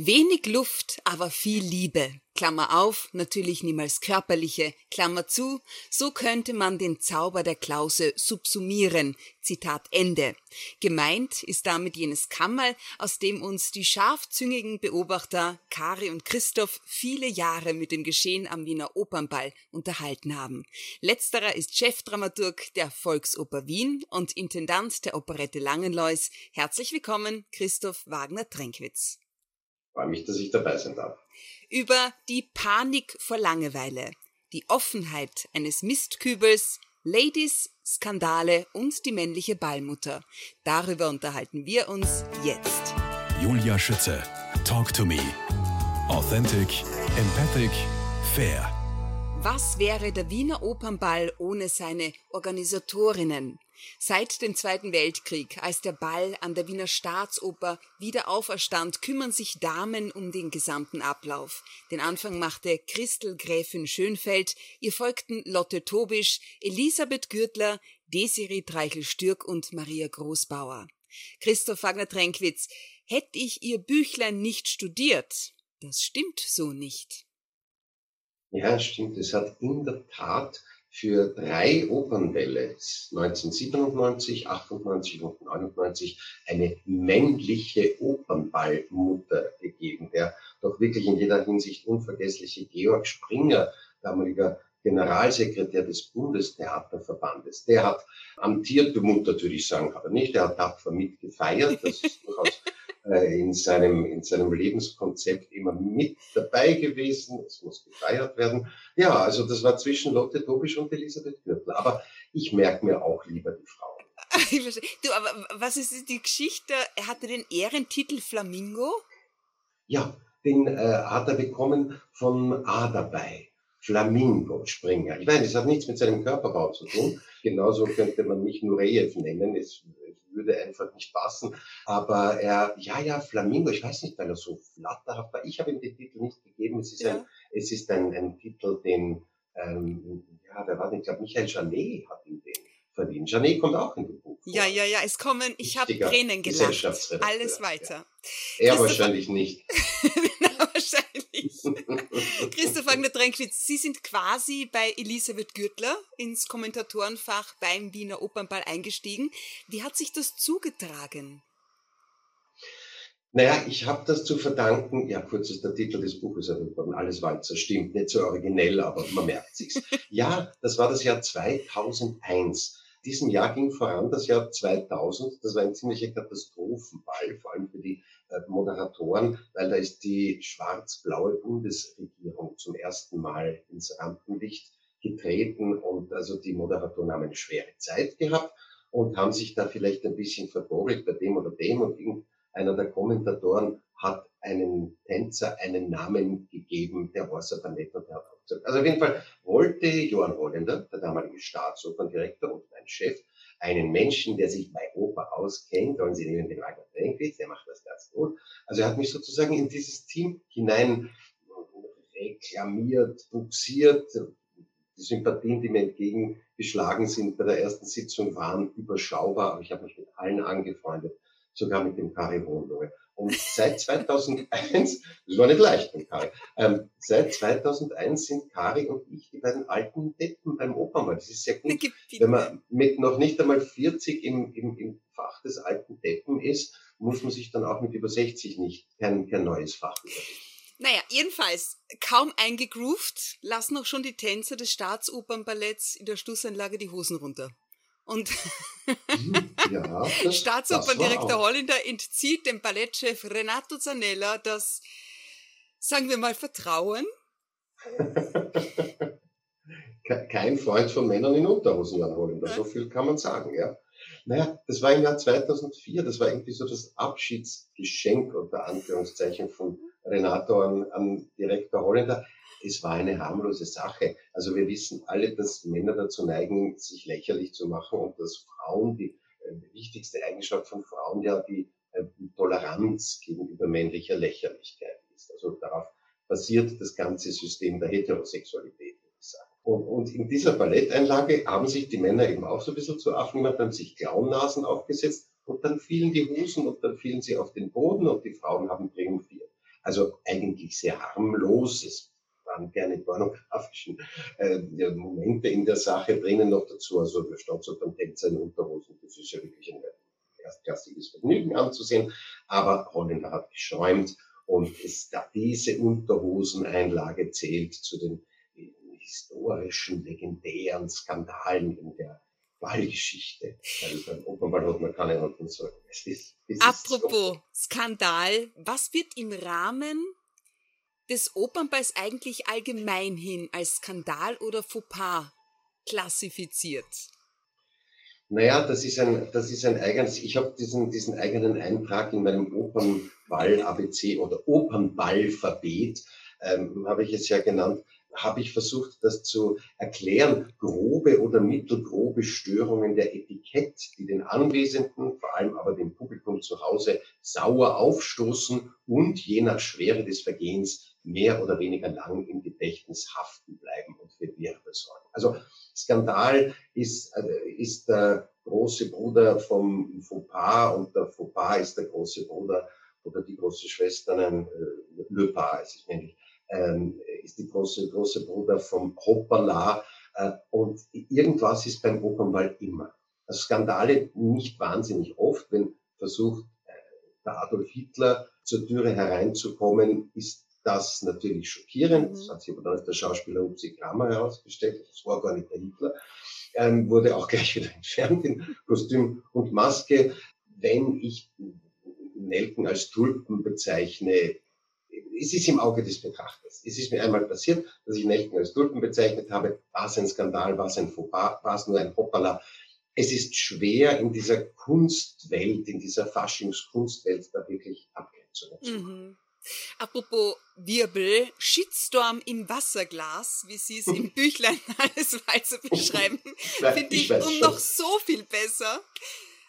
Wenig Luft, aber viel Liebe. Klammer auf, natürlich niemals körperliche, Klammer zu, so könnte man den Zauber der Klause subsumieren. Zitat Ende. Gemeint ist damit jenes Kammerl, aus dem uns die scharfzüngigen Beobachter Kari und Christoph viele Jahre mit dem Geschehen am Wiener Opernball unterhalten haben. Letzterer ist Chefdramaturg der Volksoper Wien und Intendant der Operette Langenlois. Herzlich willkommen, Christoph Wagner-Trenkwitz freue mich, dass ich dabei sein darf. Über die Panik vor Langeweile, die Offenheit eines Mistkübels, Ladies, Skandale und die männliche Ballmutter. Darüber unterhalten wir uns jetzt. Julia Schütze, Talk to Me. Authentic, empathic, fair. Was wäre der Wiener Opernball ohne seine Organisatorinnen? Seit dem Zweiten Weltkrieg, als der Ball an der Wiener Staatsoper wieder auferstand, kümmern sich Damen um den gesamten Ablauf. Den Anfang machte Christel Gräfin Schönfeld, ihr folgten Lotte Tobisch, Elisabeth Gürtler, Desiree Treichel-Stürk und Maria Großbauer. Christoph Wagner-Trenkwitz, hätte ich ihr Büchlein nicht studiert? Das stimmt so nicht. Ja, stimmt. Es hat in der Tat für drei Opernbälle 1997, 98 und 99 eine männliche Opernballmutter gegeben, der doch wirklich in jeder Hinsicht unvergessliche Georg Springer, damaliger Generalsekretär des Bundestheaterverbandes. Der hat amtierte Mutter, würde ich sagen, aber nicht. Der hat tapfer mitgefeiert. Das ist durchaus in, seinem, in seinem Lebenskonzept immer mit dabei gewesen. Es muss gefeiert werden. Ja, also das war zwischen Lotte Tobisch und Elisabeth Gürtel. Aber ich merke mir auch lieber die Frauen. Du, aber was ist die Geschichte? Er hatte den Ehrentitel Flamingo? Ja, den äh, hat er bekommen von A dabei. Flamingo Springer. Ich meine, das hat nichts mit seinem Körperbau zu tun. Genauso könnte man mich Nureyev nennen. Es würde einfach nicht passen. Aber er, ja, ja, Flamingo, ich weiß nicht, weil er so flatterhaft war. Ich habe ihm den Titel nicht gegeben. Es ist ja. ein, es ist ein, ein Titel, den, ähm, ja, wer war denn? Ich glaube, Michael Janet hat ihn den verdient. Janet kommt auch in dem Buch. Ja, ja, ja, es kommen, ich habe Tränen gelacht. Alles weiter. Ja. Er wahrscheinlich nicht. Christoph Wagner-Drenkwitz, Sie sind quasi bei Elisabeth Gürtler ins Kommentatorenfach beim Wiener Opernball eingestiegen. Wie hat sich das zugetragen? Naja, ich habe das zu verdanken, ja, kurz ist der Titel des Buches erwähnt alles Walzer, stimmt, nicht so originell, aber man merkt sich's. Ja, das war das Jahr 2001. Diesem Jahr ging voran das Jahr 2000. Das war ein ziemlicher Katastrophenball, vor allem für die äh, Moderatoren, weil da ist die schwarz-blaue Bundesregierung zum ersten Mal ins Rampenlicht getreten und also die Moderatoren haben eine schwere Zeit gehabt und haben sich da vielleicht ein bisschen verprobelt bei dem oder dem und irgendeiner der Kommentatoren hat einen Tänzer einen Namen gegeben, der aber nicht und hat Also auf jeden Fall wollte Johann Holländer, der damalige Staatsoperndirektor und mein Chef, einen Menschen, der sich bei Oper auskennt, und Sie nehmen den Wagner Trenkwitz, der macht das ganz gut. Also er hat mich sozusagen in dieses Team hinein reklamiert, buxiert. Die Sympathien, die mir entgegengeschlagen sind bei der ersten Sitzung, waren überschaubar, aber ich habe mich mit allen angefreundet, sogar mit dem Kari Hohenlohe. Und seit 2001, das war nicht leicht mit Kari, ähm, seit 2001 sind Kari und ich die beiden alten Deppen beim Opernball. Das ist sehr gut, wenn man mit noch nicht einmal 40 im, im, im Fach des alten Deppen ist, muss man sich dann auch mit über 60 nicht kein, kein neues Fach überlegen. Naja, jedenfalls, kaum eingegroovt, lassen auch schon die Tänzer des Staatsopernballetts in der Schlussanlage die Hosen runter. Und hm, ja, Staatsoperndirektor Holländer entzieht dem Ballettchef Renato Zanella das, sagen wir mal, Vertrauen. Kein Freund von Männern in Unterhosen, Jan Holländer, so viel kann man sagen, ja. Naja, das war im Jahr 2004, das war irgendwie so das Abschiedsgeschenk unter Anführungszeichen von Renato an, an Direktor Holländer es war eine harmlose Sache. Also wir wissen alle, dass Männer dazu neigen, sich lächerlich zu machen und dass Frauen, die, äh, die wichtigste Eigenschaft von Frauen ja die äh, Toleranz gegenüber männlicher Lächerlichkeit ist. Also darauf basiert das ganze System der Heterosexualität. Und, und in dieser Balletteinlage haben sich die Männer eben auch so ein bisschen zu Affen gemacht, haben sich Clownnasen aufgesetzt und dann fielen die Hosen und dann fielen sie auf den Boden und die Frauen haben triumphiert. Also eigentlich sehr harmlos. Waren gerne pornografischen äh, Momente in der Sache drinnen noch dazu. Also der beim Tänzer in Unterhosen, das ist ja wirklich ein erstklassiges Vergnügen anzusehen. Aber Holländer hat geschäumt und es, diese Unterhoseneinlage zählt zu den historischen, legendären Skandalen in der Ballgeschichte. Also beim Opernball hat man keine es Apropos so. Skandal, was wird im Rahmen des Opernballs eigentlich allgemein hin als Skandal oder Fauxpas klassifiziert? Naja, das ist ein, das ist ein eigenes, ich habe diesen, diesen eigenen Eintrag in meinem Opernball ABC oder Opernballverbet, ähm, habe ich es ja genannt, habe ich versucht, das zu erklären. Grobe oder mittelgrobe Störungen der Etikett, die den Anwesenden, vor allem aber dem Publikum zu Hause, sauer aufstoßen und je nach Schwere des Vergehens mehr oder weniger lang im Gedächtnis haften bleiben und für Wirbel sorgen. Also Skandal ist, äh, ist der große Bruder vom Fauxpas und der Fauxpas ist der große Bruder oder die große Schwester, nein, äh, Le Pas ist es nämlich ähm, ist die große, große Bruder vom Hoppala. Äh, und irgendwas ist beim Opernball immer. Also Skandale nicht wahnsinnig oft, wenn versucht, äh, der Adolf Hitler zur Türe hereinzukommen, ist das natürlich schockierend. Mhm. Das hat sich aber dann als der Schauspieler Upsi Kramer herausgestellt. Das war gar nicht der Hitler. Ähm, wurde auch gleich wieder entfernt in Kostüm und Maske. Wenn ich Nelken als Tulpen bezeichne, es ist im Auge des Betrachters. Es ist mir einmal passiert, dass ich Nelken als Tulpen bezeichnet habe. War es ein Skandal, war es ein Fauxpas, war es nur ein Hoppala? Es ist schwer in dieser Kunstwelt, in dieser Faschingskunstwelt da wirklich Abgrenzungen zu machen. Mhm. Apropos Wirbel, Shitstorm im Wasserglas, wie Sie es im Büchlein alles weiter beschreiben, finde ich, ich um noch so viel besser.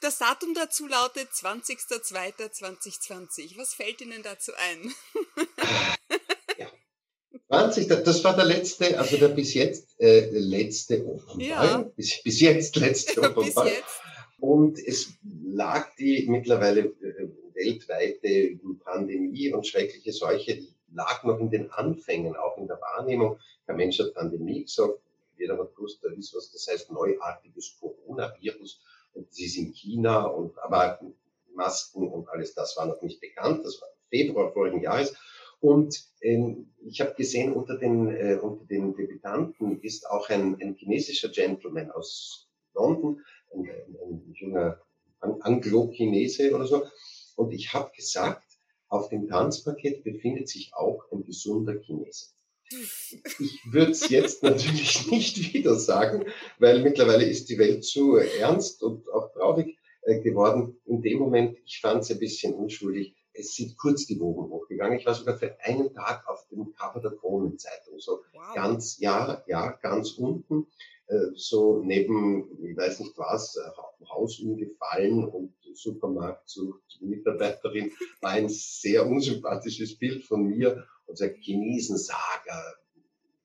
Das Datum dazu lautet 20.02.2020. Was fällt Ihnen dazu ein? ja. 20, das war der letzte, also der bis jetzt äh, letzte Opernball. Ja. Bis, bis jetzt letzte Opernball. Und es lag die mittlerweile weltweite Pandemie und schreckliche Seuche lag noch in den Anfängen, auch in der Wahrnehmung. Der Mensch hat Pandemie gesagt, jeder hat gewusst, der wisst, was das heißt, neuartiges Coronavirus und sie ist in China und aber Masken und alles das war noch nicht bekannt. Das war Februar vorigen Jahres. Und ähm, ich habe gesehen, unter den, äh, unter den Debütanten ist auch ein, ein chinesischer Gentleman aus London, ein, ein, ein junger Anglo-Chinese oder so. Und ich habe gesagt, auf dem Tanzpaket befindet sich auch ein gesunder Chinese. Ich würde es jetzt natürlich nicht wieder sagen, weil mittlerweile ist die Welt zu ernst und auch traurig äh, geworden. In dem Moment, ich fand es ein bisschen unschuldig. Es sind kurz die Wogen hochgegangen. Ich war sogar für einen Tag auf dem Cover der Kronenzeitung. So wow. ganz, ja, ja, ganz unten. Äh, so neben, ich weiß nicht was, äh, Haus umgefallen und Supermarktsucht Mitarbeiterin war ein sehr unsympathisches Bild von mir unser Chinesensager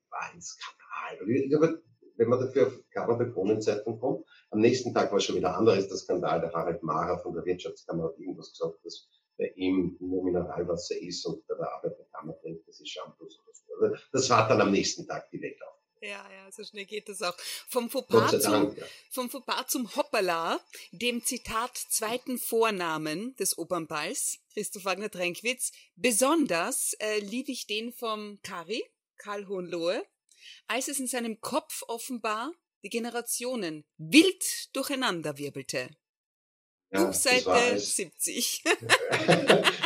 war ein Skandal. Wenn man dafür auf Cover der Kronenzeitung kommt, am nächsten Tag war schon wieder anderes der Skandal. Der Harald Mara von der Wirtschaftskammer hat irgendwas gesagt, dass bei ihm nur Mineralwasser ist und bei der Arbeiterkammer trinkt, das ist Shampoos oder so. Also das war dann am nächsten Tag die Welt auf. Ja, ja, so schnell geht das auch. Vom Fauxpas, zum, ja. vom Fauxpas zum Hoppala, dem Zitat zweiten Vornamen des Opernballs, Christoph Wagner-Tränkwitz. Besonders äh, liebe ich den vom Kari, Karl Hohenlohe, als es in seinem Kopf offenbar die Generationen wild durcheinander wirbelte. Ja, Buchseite 70.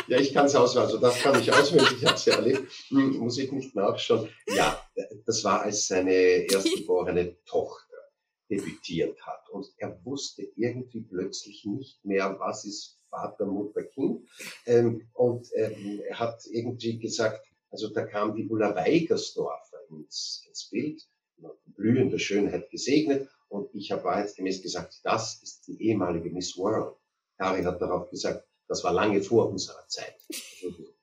ja, ich kann es auswählen. Also das kann ich auswendig. Ich habe es ja erlebt. Hm, muss ich nicht nachschauen. Ja, das war, als seine erstgeborene Tochter debütiert hat. Und er wusste irgendwie plötzlich nicht mehr, was ist Vater, Mutter, Kind. Ähm, und ähm, er hat irgendwie gesagt, also da kam die Ulla Weigersdorfer ins, ins Bild, blühende Schönheit gesegnet. Und ich habe wahrheitsgemäß gesagt, das ist die ehemalige Miss World. Kari hat darauf gesagt, das war lange vor unserer Zeit.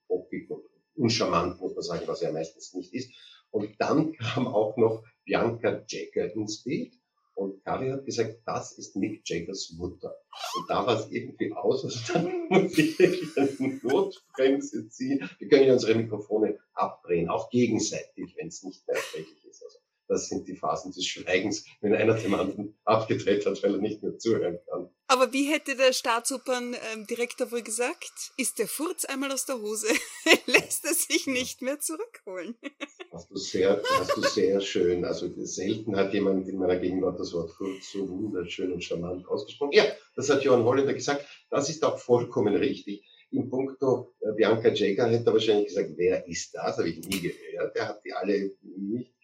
Bockig und uncharmant, muss man sagen, was er meistens nicht ist. Und dann kam auch noch Bianca Jagger ins Bild. Und Kari hat gesagt, das ist Mick Jaggers Mutter. Und da war es irgendwie aus, also dann muss ich eine Notbremse ziehen. Wir können ja unsere Mikrofone abdrehen, auch gegenseitig, wenn es nicht mehr erträglich ist. Das sind die Phasen des Schweigens, wenn einer dem anderen abgedreht hat, weil er nicht mehr zuhören kann. Aber wie hätte der Staatsoperndirektor wohl gesagt? Ist der Furz einmal aus der Hose, lässt er sich nicht mehr zurückholen. Hast du sehr, hast du sehr schön. Also selten hat jemand in meiner Gegenwart das Wort Furz so wunderschön und charmant ausgesprochen. Ja, das hat Johann Holländer gesagt. Das ist auch vollkommen richtig. In puncto äh, Bianca Jagger hätte er wahrscheinlich gesagt, wer ist das? Habe ich nie gehört. Er hat die alle nicht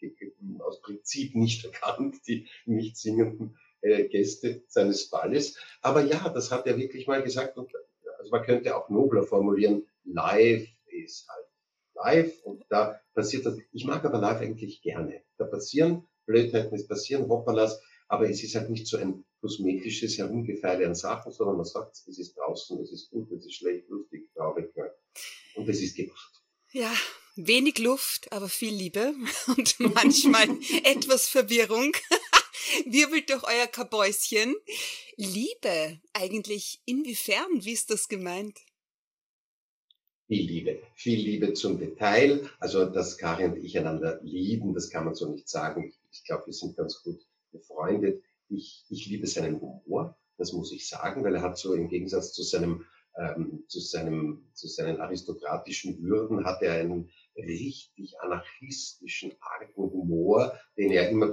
Prinzip nicht erkannt, die nicht singenden äh, Gäste seines Balles. Aber ja, das hat er wirklich mal gesagt. Und, also man könnte auch nobler formulieren, live ist halt live und da passiert das. Ich mag aber live eigentlich gerne. Da passieren Blödheiten, es passieren Hoppalas, aber es ist halt nicht so ein kosmetisches Herumgefeile an Sachen, sondern man sagt, es ist draußen, es ist gut, es ist schlecht, lustig, traurig und es ist gemacht. Ja, wenig Luft, aber viel Liebe und manchmal etwas Verwirrung. Wirbelt durch euer Kabäuschen. Liebe, eigentlich inwiefern? Wie ist das gemeint? Viel Liebe, viel Liebe zum Detail. Also, dass Karin und ich einander lieben, das kann man so nicht sagen. Ich, glaube, wir sind ganz gut befreundet. Ich, ich liebe seinen Humor, das muss ich sagen, weil er hat so im Gegensatz zu seinem ähm, zu, seinem, zu seinen aristokratischen Würden hat er einen richtig anarchistischen, argen Humor, den er immer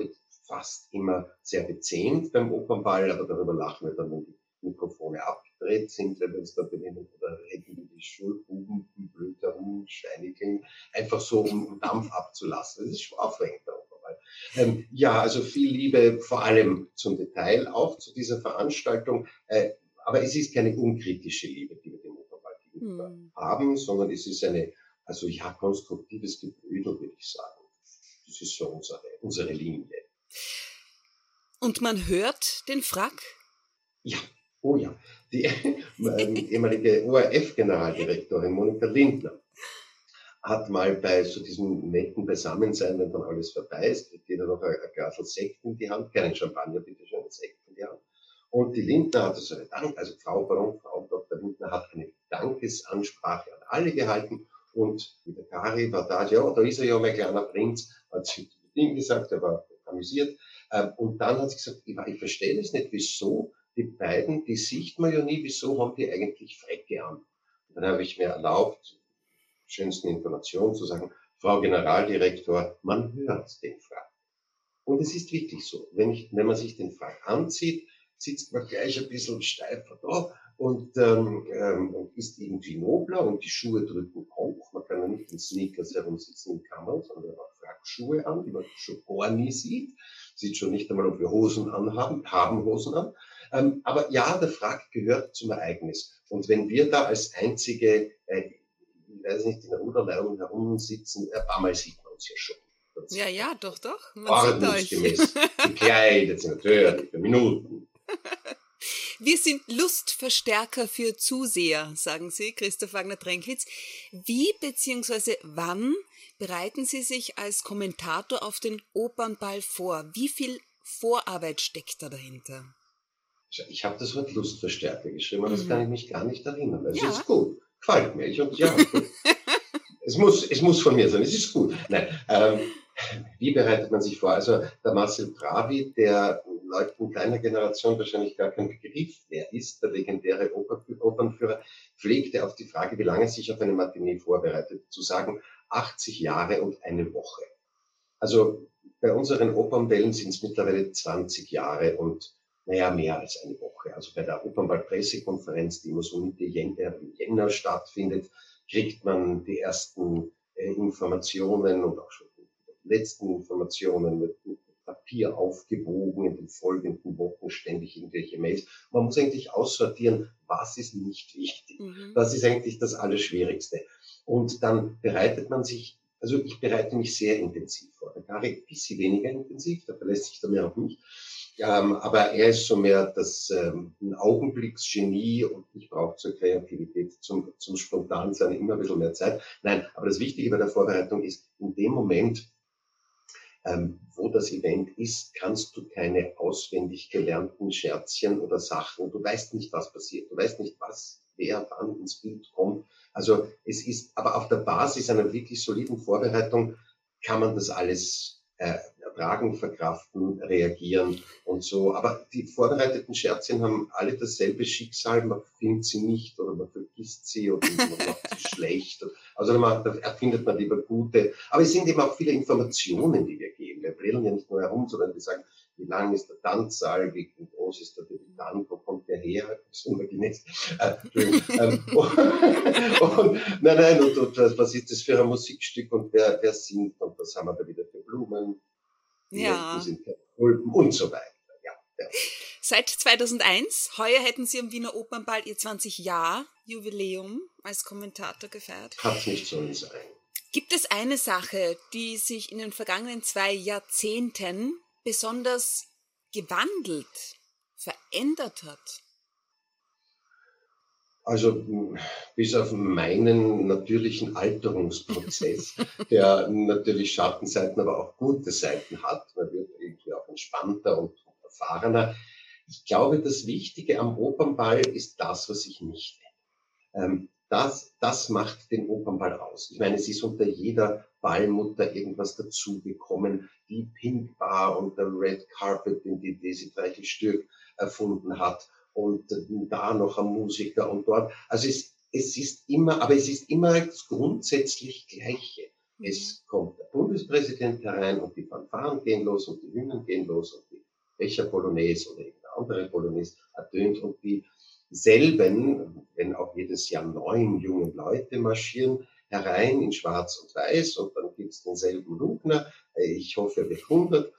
fast immer sehr bezähmt beim Opernball, aber darüber lachen wir dann, wenn die Mikrofone abgedreht sind, wenn wir uns da benennen oder reden wie die Schulbuben, die blöd herum, schweinigeln, einfach so, um Dampf abzulassen. Das ist schon aufregend, der Opernball. Ähm, ja, also viel Liebe, vor allem zum Detail, auch zu dieser Veranstaltung. Äh, aber es ist keine unkritische Liebe, die wir dem Opernball gegenüber hm. haben, sondern es ist eine, also ja, konstruktives Gebrüdel, würde ich sagen. Das ist so unsere, unsere Linie. Und man hört den Frack? Ja, oh ja. Die ehemalige ORF-Generaldirektorin Monika Lindner hat mal bei so diesem netten Beisammensein, wenn dann alles vorbei ist, kriegt jeder noch ein, ein Glas Sekt in die Hand, keinen Champagner, bitte schön, ein Sekt in die Hand. Und die Lindner hat also eine Dank, also Frau Baron, Frau Dr. Lindner hat eine Dankesansprache an alle gehalten und der Kari war da, ja, da ist er ja, mein kleiner Prinz, hat sie zu ihm gesagt, er war amüsiert. Ähm, und dann hat sie gesagt, ich, ich verstehe das nicht, wieso die beiden, die sieht man ja nie, wieso haben die eigentlich Frecke an? Und dann habe ich mir erlaubt, schönsten Informationen zu sagen, Frau Generaldirektor, man hört den Frack. Und es ist wirklich so, wenn, ich, wenn man sich den Frack anzieht, sitzt man gleich ein bisschen steifer da und, ähm, ähm, und ist irgendwie nobler und die Schuhe drücken hoch. Man kann ja nicht in Sneakers herumsitzen im Kammer, sondern man fragt Schuhe an, die man schon gar nie sieht. Sieht schon nicht einmal, ob wir Hosen anhaben, haben Hosen an. Ähm, aber ja, der Frack gehört zum Ereignis. Und wenn wir da als einzige, äh, ich weiß nicht, in der Ruderleitung herumsitzen, ein paar Mal sieht man uns ja schon. Ja, ja, doch, doch. Man Ordnungsgemäß, gekleidet sind natürlich für Minuten. Wir sind Lustverstärker für Zuseher, sagen Sie, Christoph Wagner-Trenkwitz. Wie bzw. wann bereiten Sie sich als Kommentator auf den Opernball vor? Wie viel Vorarbeit steckt da dahinter? Ich habe das Wort Lustverstärker geschrieben, aber mhm. das kann ich mich gar nicht erinnern. Es ja. ist gut, gefällt mir. Ich, ja, es, muss, es muss von mir sein, es ist gut. Nein, ähm, wie bereitet man sich vor? Also der Marcel Bravi, der Leuten kleiner Generation wahrscheinlich gar kein Begriff wer ist, der legendäre Opernführer, pflegte auf die Frage, wie lange sich auf eine Matinee vorbereitet, zu sagen, 80 Jahre und eine Woche. Also bei unseren Opernwellen sind es mittlerweile 20 Jahre und naja, mehr als eine Woche. Also bei der Opernball-Pressekonferenz, die immer so Mitte Jänner, Jänner stattfindet, kriegt man die ersten äh, Informationen und auch schon letzten Informationen mit, Papier aufgewogen in den folgenden Wochen ständig irgendwelche Mails. Man muss eigentlich aussortieren, was ist nicht wichtig. Mhm. Das ist eigentlich das Allerschwierigste. Und dann bereitet man sich, also ich bereite mich sehr intensiv vor. Der Gary ein bisschen weniger intensiv, da verlässt sich der mehr auf mich. Ähm, aber er ist so mehr das ähm, ein Augenblicksgenie und ich brauche zur Kreativität, zum, zum Spontansein immer ein bisschen mehr Zeit. Nein, aber das Wichtige bei der Vorbereitung ist, in dem Moment, ähm, wo das Event ist, kannst du keine auswendig gelernten Scherzchen oder Sachen. Du weißt nicht, was passiert. Du weißt nicht, was, wer wann ins Bild kommt. Also es ist, aber auf der Basis einer wirklich soliden Vorbereitung kann man das alles äh, ertragen, verkraften, reagieren und so. Aber die vorbereiteten Scherzchen haben alle dasselbe Schicksal. Man findet sie nicht oder man vergisst sie oder man macht sie schlecht. Also man, da erfindet man lieber gute. Aber es sind eben auch viele Informationen, die wir geben. Wir brillen ja nicht nur herum, sondern wir sagen, wie lang ist der Tanzsaal, wie groß ist der Debütant, wo kommt der her, ist unbeginnt. Äh, ähm, und, und, nein, nein, und, und, was ist das für ein Musikstück und wer, wer singt und was haben wir da wieder für Blumen ja. und so weiter. Ja. Seit 2001, heuer hätten Sie am Wiener Opernball Ihr 20-Jahr-Jubiläum als Kommentator gefeiert. Hat nicht sollen sein. Gibt es eine Sache, die sich in den vergangenen zwei Jahrzehnten besonders gewandelt, verändert hat? Also bis auf meinen natürlichen Alterungsprozess, der natürlich Schattenseiten, aber auch gute Seiten hat. Man wird irgendwie auch entspannter und erfahrener. Ich glaube, das Wichtige am Opernball ist das, was ich nicht will. Ähm, das, das macht den Opernball aus. Ich meine, es ist unter jeder Ballmutter irgendwas dazugekommen. Die Pink Bar und der Red Carpet, den die Desi Stürk erfunden hat und da noch ein Musiker und dort. Also es, es ist immer, aber es ist immer das grundsätzlich Gleiche. Es kommt der Bundespräsident herein und die Fanfaren gehen los und die Hymnen gehen los und die Becher Polonaise oder irgendeine andere Polonaise ertönt und dieselben, wenn auch jedes Jahr neun junge Leute marschieren herein in Schwarz und Weiß und dann gibt's denselben Lugner. Ich hoffe, er wird 100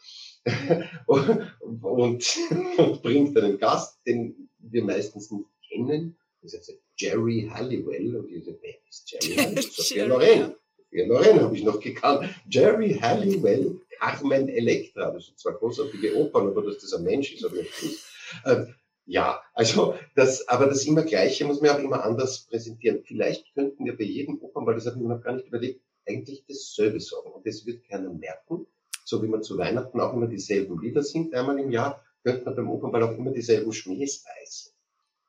und, und, bringt einen Gast, den wir meistens nicht kennen. Das heißt Jerry Halliwell. Und sage, wer ist Jerry Halliwell? Sophia Loren. Sophia Loren habe ich noch gekannt. Jerry Halliwell, Carmen Electra. Das sind zwar großartige Opern, aber dass das ein Mensch ist, ich nicht ähm, ja, also das, aber das immer Gleiche muss man auch immer anders präsentieren. Vielleicht könnten wir bei jedem Opern, weil das habe ich mir noch gar nicht überlegt, eigentlich dasselbe sagen. Und das wird keiner merken so wie man zu Weihnachten auch immer dieselben Lieder singt, einmal im Jahr, könnte man beim Opernball auch immer dieselben Schmähs reißen.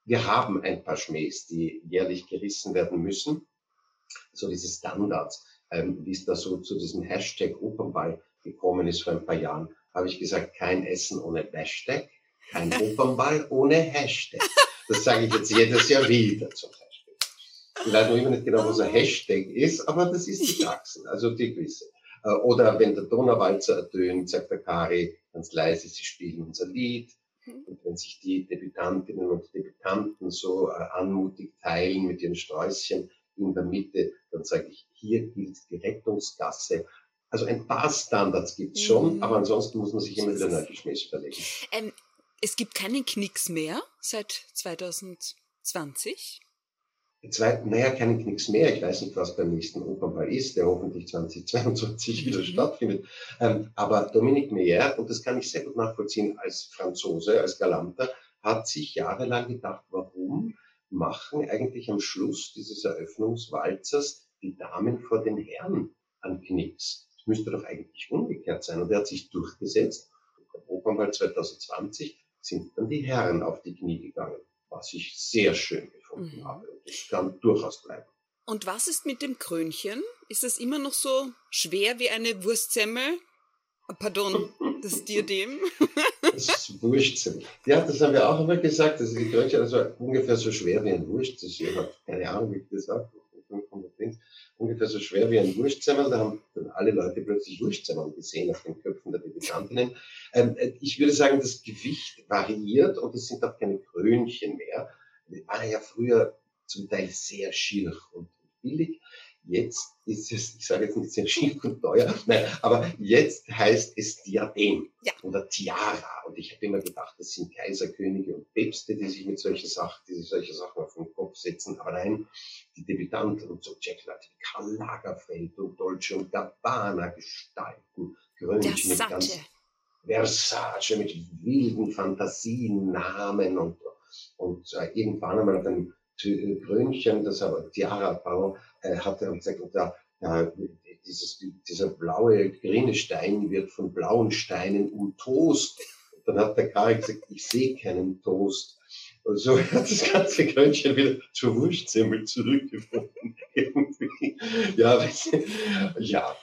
Wir haben ein paar Schmähs, die jährlich gerissen werden müssen. So diese Standards, ähm, wie es da so zu diesem Hashtag Opernball gekommen ist vor ein paar Jahren, habe ich gesagt, kein Essen ohne Hashtag, kein Opernball ohne Hashtag. Das sage ich jetzt jedes Jahr wieder zum Beispiel. Ich weiß noch immer nicht genau, was ein Hashtag ist, aber das ist die Praxis, also die gewisse. Äh, oder wenn der Donauwalzer ertönt, sagt der Kari ganz leise, sie spielen unser Lied. Und wenn sich die Debütantinnen und Debütanten so äh, anmutig teilen mit ihren Sträußchen in der Mitte, dann sage ich, hier gilt die Rettungsgasse. Also ein paar Standards gibt's schon, mhm. aber ansonsten muss man sich immer wieder neu Geschmäß überlegen. Ähm, es gibt keinen Knicks mehr seit 2020? Zweitens, naja, keinen Knicks mehr. Ich weiß nicht, was beim nächsten Opernball ist, der hoffentlich 2022 wieder mhm. stattfindet. Ähm, aber Dominique Meyer, und das kann ich sehr gut nachvollziehen als Franzose, als Galanter, hat sich jahrelang gedacht, warum machen eigentlich am Schluss dieses Eröffnungswalzers die Damen vor den Herren an Knicks? Das müsste doch eigentlich umgekehrt sein. Und er hat sich durchgesetzt. Und beim Opernball 2020 sind dann die Herren auf die Knie gegangen, was ich sehr schön gefunden mhm. habe. Das kann durchaus bleiben. Und was ist mit dem Krönchen? Ist es immer noch so schwer wie eine Wurstsemmel? Pardon, das Diadem? das ist Wurstsemmel. Ja, das haben wir auch immer gesagt. Also die Krönchen also ungefähr so schwer wie ein Wurst. Das ist keine Ahnung, wie ich das sage. 500 Dings. Ungefähr so schwer wie ein Wurstsemmel. Da haben dann alle Leute plötzlich Wurstsemmel gesehen auf den Köpfen der Debütantinnen. Ähm, äh, ich würde sagen, das Gewicht variiert und es sind auch keine Krönchen mehr war ja früher zum Teil sehr schier und billig. Jetzt ist es, ich sage jetzt nicht sehr schier und teuer, nein, aber jetzt heißt es Diadem ja. oder Tiara. Und ich habe immer gedacht, das sind Kaiserkönige und Päpste, die sich mit solchen Sachen, die sich solche Sachen auf den Kopf setzen. Aber nein, die Debütanten und so Jack-Leute wie Karl Lagerfeld und Dolce und Gabbana gestalten, Krönchen mit ganz Versace, mit wilden Fantasien, Namen und und äh, irgendwann einmal auf einem Krönchen, das aber Tiara Bau äh, und gesagt, und da, äh, dieses, dieser blaue, grüne Stein wird von blauen Steinen umtost. Dann hat der Karl gesagt, ich sehe keinen Toast. Und so hat das ganze Krönchen wieder zur Wurstsemmel zurückgefunden. ja, ja.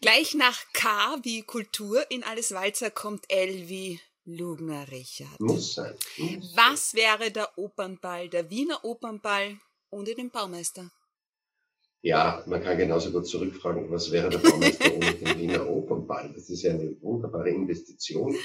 Gleich nach K wie Kultur in Alles Walzer kommt L wie Lugner Richard. Muss sein. Muss Was wäre der Opernball, der Wiener Opernball ohne den Baumeister? Ja, man kann genauso gut zurückfragen, was wäre der Baumeister ohne den Wiener Opernball? Das ist ja eine wunderbare Investition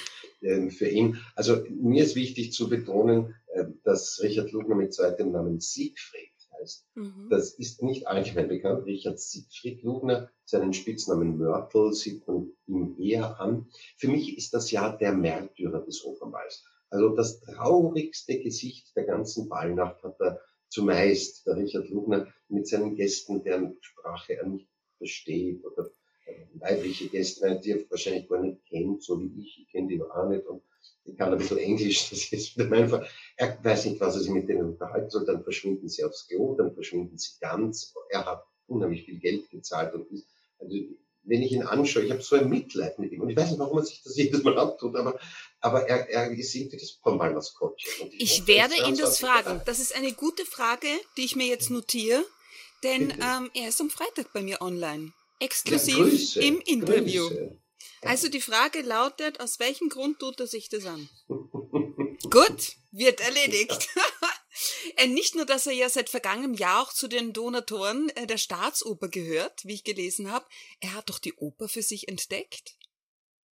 äh, für ihn. Also mir ist wichtig zu betonen, äh, dass Richard Lugner mit zweitem Namen Siegfried heißt. Mhm. Das ist nicht allgemein bekannt. Richard Siegfried Lugner, seinen Spitznamen Mörtel sieht man ihm eher an. Für mich ist das ja der Märtyrer des Opernballs. Also das traurigste Gesicht der ganzen Ballnacht hat er zumeist der Richard Lugner mit seinen Gästen, deren Sprache er nicht versteht oder äh, weibliche Gäste, die er wahrscheinlich gar nicht kennt, so wie ich. Ich kenne die auch nicht und ich kann ein bisschen Englisch, das ist wieder einfach. Er weiß nicht, was er sich mit denen unterhalten soll, dann verschwinden sie aufs Klo, dann verschwinden sie ganz. Er hat unheimlich viel Geld gezahlt und ist, also wenn ich ihn anschaue, ich habe so ein Mitleid mit ihm. Und ich weiß nicht, warum er sich das jedes Mal abtut, aber, aber er, er ist irgendwie das Pombalmaskottchen. Ich, ich werde ihn das fragen. Das ist eine gute Frage, die ich mir jetzt notiere, denn ähm, er ist am Freitag bei mir online. Exklusiv ja, Grüße, im Interview. Grüße. Also die Frage lautet, aus welchem Grund tut er sich das an? Gut, wird erledigt. Äh, nicht nur, dass er ja seit vergangenem Jahr auch zu den Donatoren äh, der Staatsoper gehört, wie ich gelesen habe, er hat doch die Oper für sich entdeckt.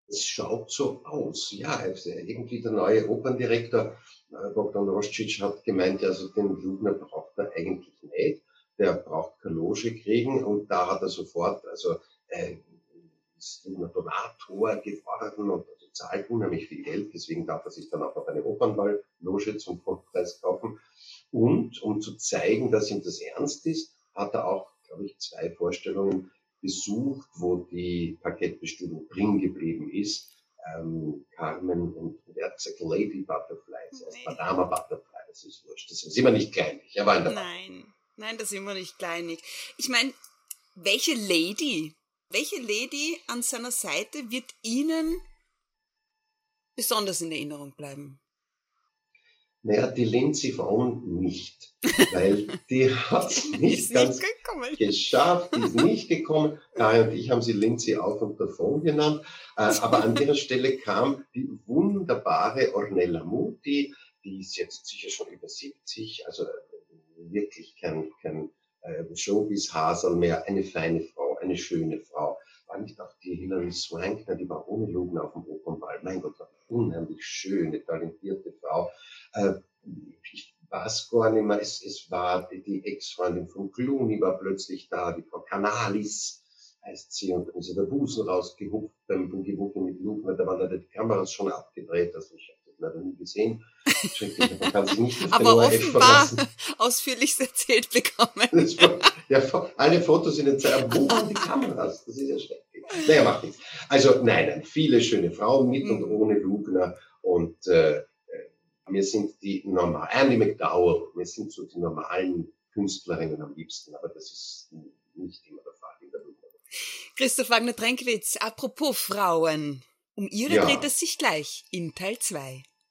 Es schaut so aus, ja. Irgendwie der neue Operndirektor äh, Bogdan Roscic hat gemeint, also den Lugner braucht er eigentlich nicht. Der braucht keine Loge kriegen und da hat er sofort, also äh, Donator geworden und also zahlt unheimlich viel Geld, deswegen darf er sich dann auch noch eine Opernballloge zum Vollpreis kaufen. Und um zu zeigen, dass ihm das ernst ist, hat er auch, glaube ich, zwei Vorstellungen besucht, wo die Parkettbestimmung drin geblieben ist. Ähm, Carmen und er hat gesagt Lady Butterfly, das heißt Madame Butterfly, das ist wurscht. Das ist immer nicht kleinlich. Er war in der Nein, nein, das ist immer nicht kleinlich. Ich meine, welche Lady, welche Lady an seiner Seite wird Ihnen besonders in Erinnerung bleiben? Naja, die Lindsay Vonn nicht, weil die hat es nicht ganz nicht geschafft, die ist nicht gekommen. Karin und ich haben sie Lindsay auf und davon genannt. Äh, aber an der Stelle kam die wunderbare Ornella Muti, die ist jetzt sicher schon über 70, also wirklich kein, kein äh, Showbiz-Hasel mehr, eine feine Frau, eine schöne Frau. War nicht auch die Hilary Swankner, die war ohne Lugner auf dem Opernball. Mein Gott, eine unheimlich schöne, talentierte Frau äh, ich weiß gar nicht mehr, es, es war die, Ex-Freundin von Clooney war plötzlich da, die Frau Canalis heißt sie, und dann ist ihr der Busen rausgehupft beim Boogie Woogie mit Luke, da waren da die Kameras schon abgedreht, also ich leider nie gesehen. Man kann sich nicht Aber offenbar ausführlich erzählt bekommen. Ja, alle Fotos in den Zeilen, wo waren die Kameras? Das ist ja schrecklich. Naja, macht nichts. Also nein, nein, viele schöne Frauen mit und mhm. ohne Lugner und äh, wir sind die normal, Andy McDowell, wir sind so die normalen Künstlerinnen am liebsten, aber das ist nicht immer der Fall in der Blume. Christoph Wagner-Trenkwitz, apropos Frauen, um ihre ja. dreht es sich gleich in Teil 2.